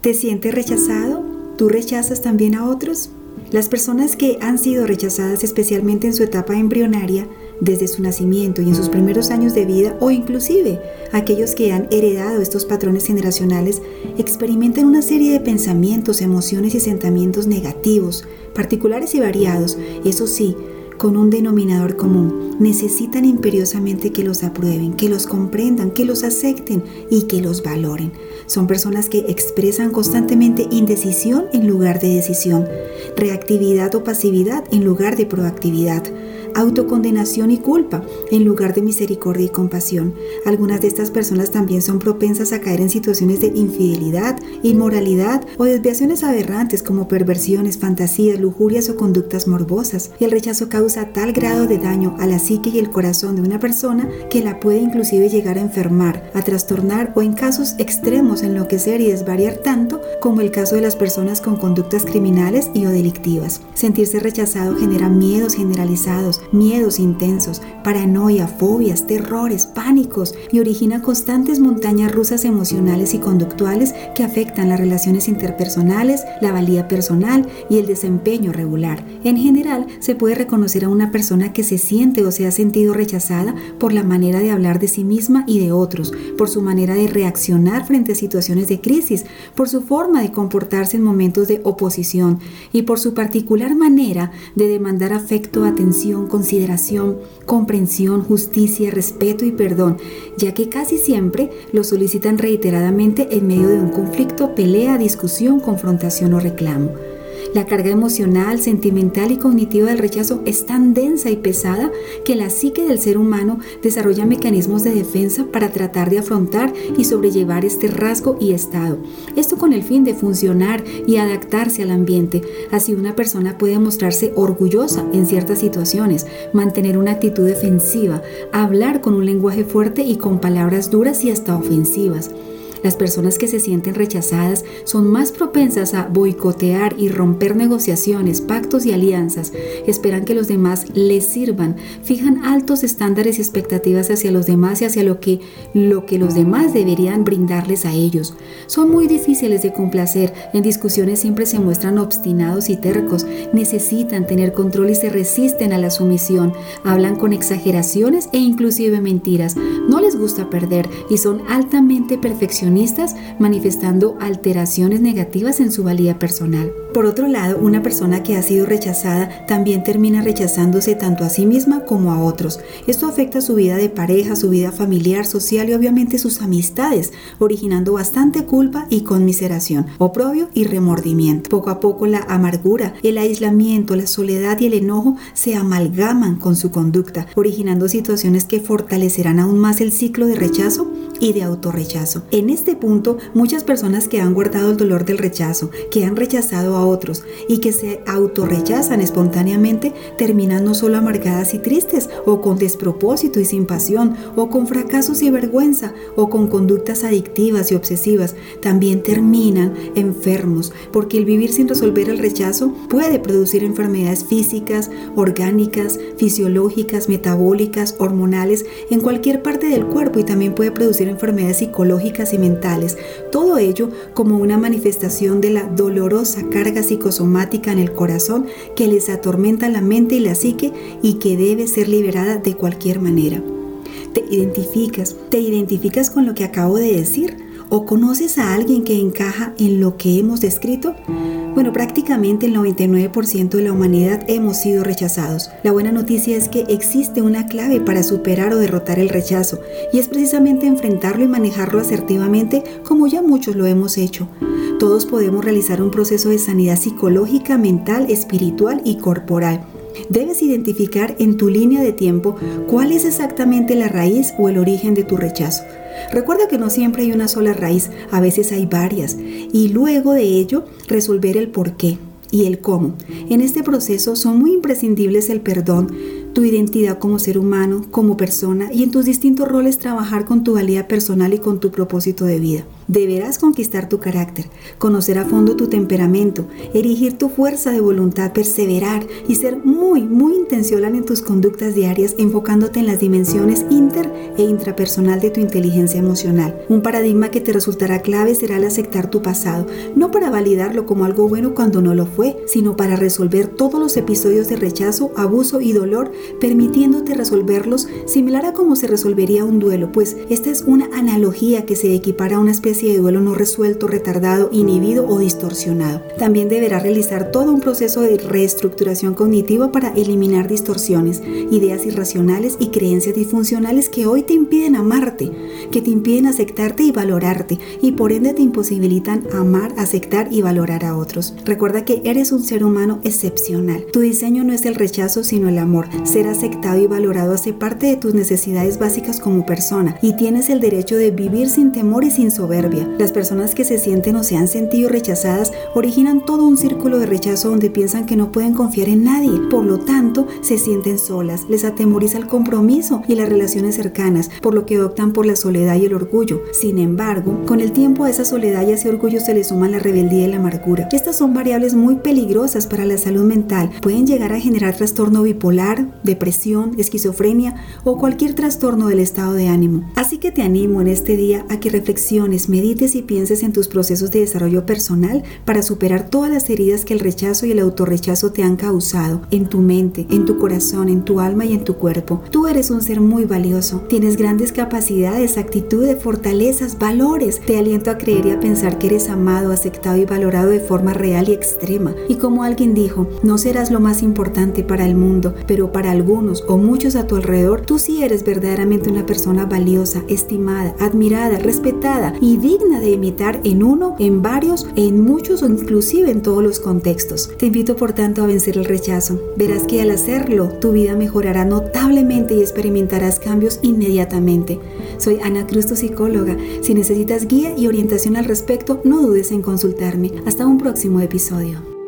¿Te sientes rechazado? ¿Tú rechazas también a otros? Las personas que han sido rechazadas especialmente en su etapa embrionaria, desde su nacimiento y en sus primeros años de vida, o inclusive aquellos que han heredado estos patrones generacionales, experimentan una serie de pensamientos, emociones y sentimientos negativos, particulares y variados, eso sí, con un denominador común. Necesitan imperiosamente que los aprueben, que los comprendan, que los acepten y que los valoren. Son personas que expresan constantemente indecisión en lugar de decisión, reactividad o pasividad en lugar de proactividad autocondenación y culpa en lugar de misericordia y compasión. Algunas de estas personas también son propensas a caer en situaciones de infidelidad, inmoralidad o desviaciones aberrantes como perversiones, fantasías, lujurias o conductas morbosas. Y el rechazo causa tal grado de daño a la psique y el corazón de una persona que la puede inclusive llegar a enfermar, a trastornar o en casos extremos enloquecer y desvariar tanto como el caso de las personas con conductas criminales y o delictivas. Sentirse rechazado genera miedos generalizados, miedos intensos, paranoia, fobias, terrores, pánicos y origina constantes montañas rusas emocionales y conductuales que afectan las relaciones interpersonales, la valía personal y el desempeño regular. En general, se puede reconocer a una persona que se siente o se ha sentido rechazada por la manera de hablar de sí misma y de otros, por su manera de reaccionar frente a situaciones de crisis, por su forma de comportarse en momentos de oposición y por su particular manera de demandar afecto, atención, consideración, comprensión, justicia, respeto y perdón, ya que casi siempre lo solicitan reiteradamente en medio de un conflicto, pelea, discusión, confrontación o reclamo. La carga emocional, sentimental y cognitiva del rechazo es tan densa y pesada que la psique del ser humano desarrolla mecanismos de defensa para tratar de afrontar y sobrellevar este rasgo y estado. Esto con el fin de funcionar y adaptarse al ambiente. Así una persona puede mostrarse orgullosa en ciertas situaciones, mantener una actitud defensiva, hablar con un lenguaje fuerte y con palabras duras y hasta ofensivas. Las personas que se sienten rechazadas son más propensas a boicotear y romper negociaciones, pactos y alianzas. Esperan que los demás les sirvan, fijan altos estándares y expectativas hacia los demás y hacia lo que, lo que los demás deberían brindarles a ellos. Son muy difíciles de complacer, en discusiones siempre se muestran obstinados y tercos, necesitan tener control y se resisten a la sumisión, hablan con exageraciones e inclusive mentiras, no les gusta perder y son altamente perfeccionistas manifestando alteraciones negativas en su valía personal. Por otro lado, una persona que ha sido rechazada también termina rechazándose tanto a sí misma como a otros. Esto afecta su vida de pareja, su vida familiar, social y obviamente sus amistades, originando bastante culpa y conmiseración, oprobio y remordimiento. Poco a poco la amargura, el aislamiento, la soledad y el enojo se amalgaman con su conducta, originando situaciones que fortalecerán aún más el ciclo de rechazo y de autorrechazo. En este punto, muchas personas que han guardado el dolor del rechazo, que han rechazado a otros y que se autorrechazan espontáneamente, terminan no solo amargadas y tristes, o con despropósito y sin pasión, o con fracasos y vergüenza, o con conductas adictivas y obsesivas, también terminan enfermos, porque el vivir sin resolver el rechazo puede producir enfermedades físicas, orgánicas, fisiológicas, metabólicas, hormonales, en cualquier parte del cuerpo y también puede producir enfermedades psicológicas y mentales, todo ello como una manifestación de la dolorosa carga psicosomática en el corazón que les atormenta la mente y la psique y que debe ser liberada de cualquier manera. ¿Te identificas? ¿Te identificas con lo que acabo de decir? ¿O conoces a alguien que encaja en lo que hemos descrito? Bueno, prácticamente el 99% de la humanidad hemos sido rechazados. La buena noticia es que existe una clave para superar o derrotar el rechazo, y es precisamente enfrentarlo y manejarlo asertivamente como ya muchos lo hemos hecho. Todos podemos realizar un proceso de sanidad psicológica, mental, espiritual y corporal. Debes identificar en tu línea de tiempo cuál es exactamente la raíz o el origen de tu rechazo. Recuerda que no siempre hay una sola raíz, a veces hay varias, y luego de ello resolver el por qué y el cómo. En este proceso son muy imprescindibles el perdón, tu identidad como ser humano, como persona y en tus distintos roles trabajar con tu valía personal y con tu propósito de vida. Deberás conquistar tu carácter, conocer a fondo tu temperamento, erigir tu fuerza de voluntad, perseverar y ser muy, muy intencional en tus conductas diarias, enfocándote en las dimensiones inter e intrapersonal de tu inteligencia emocional. Un paradigma que te resultará clave será el aceptar tu pasado, no para validarlo como algo bueno cuando no lo fue, sino para resolver todos los episodios de rechazo, abuso y dolor, permitiéndote resolverlos similar a cómo se resolvería un duelo, pues esta es una analogía que se equipara a una especie de duelo no resuelto, retardado, inhibido o distorsionado. También deberá realizar todo un proceso de reestructuración cognitiva para eliminar distorsiones, ideas irracionales y creencias disfuncionales que hoy te impiden amarte, que te impiden aceptarte y valorarte y por ende te imposibilitan amar, aceptar y valorar a otros. Recuerda que eres un ser humano excepcional. Tu diseño no es el rechazo sino el amor. Ser aceptado y valorado hace parte de tus necesidades básicas como persona y tienes el derecho de vivir sin temor y sin soberbia. Las personas que se sienten o se han sentido rechazadas originan todo un círculo de rechazo donde piensan que no pueden confiar en nadie. Por lo tanto, se sienten solas, les atemoriza el compromiso y las relaciones cercanas, por lo que optan por la soledad y el orgullo. Sin embargo, con el tiempo a esa soledad y a ese orgullo se le suma la rebeldía y la amargura. Estas son variables muy peligrosas para la salud mental. Pueden llegar a generar trastorno bipolar, depresión, esquizofrenia o cualquier trastorno del estado de ánimo. Así que te animo en este día a que reflexiones, medites y pienses en tus procesos de desarrollo personal para superar todas las heridas que el rechazo y el autorrechazo te han causado en tu mente, en tu corazón, en tu alma y en tu cuerpo. Tú eres un ser muy valioso, tienes grandes capacidades, actitudes, fortalezas, valores. Te aliento a creer y a pensar que eres amado, aceptado y valorado de forma real y extrema. Y como alguien dijo, no serás lo más importante para el mundo, pero para algunos o muchos a tu alrededor, tú sí eres verdaderamente una persona valiosa, estimada, admirada, respetada y digna de imitar en uno, en varios, en muchos o inclusive en todos los contextos. Te invito por tanto a vencer el rechazo. Verás que al hacerlo, tu vida mejorará notablemente y experimentarás cambios inmediatamente. Soy Ana Cruz, tu psicóloga. Si necesitas guía y orientación al respecto, no dudes en consultarme. Hasta un próximo episodio.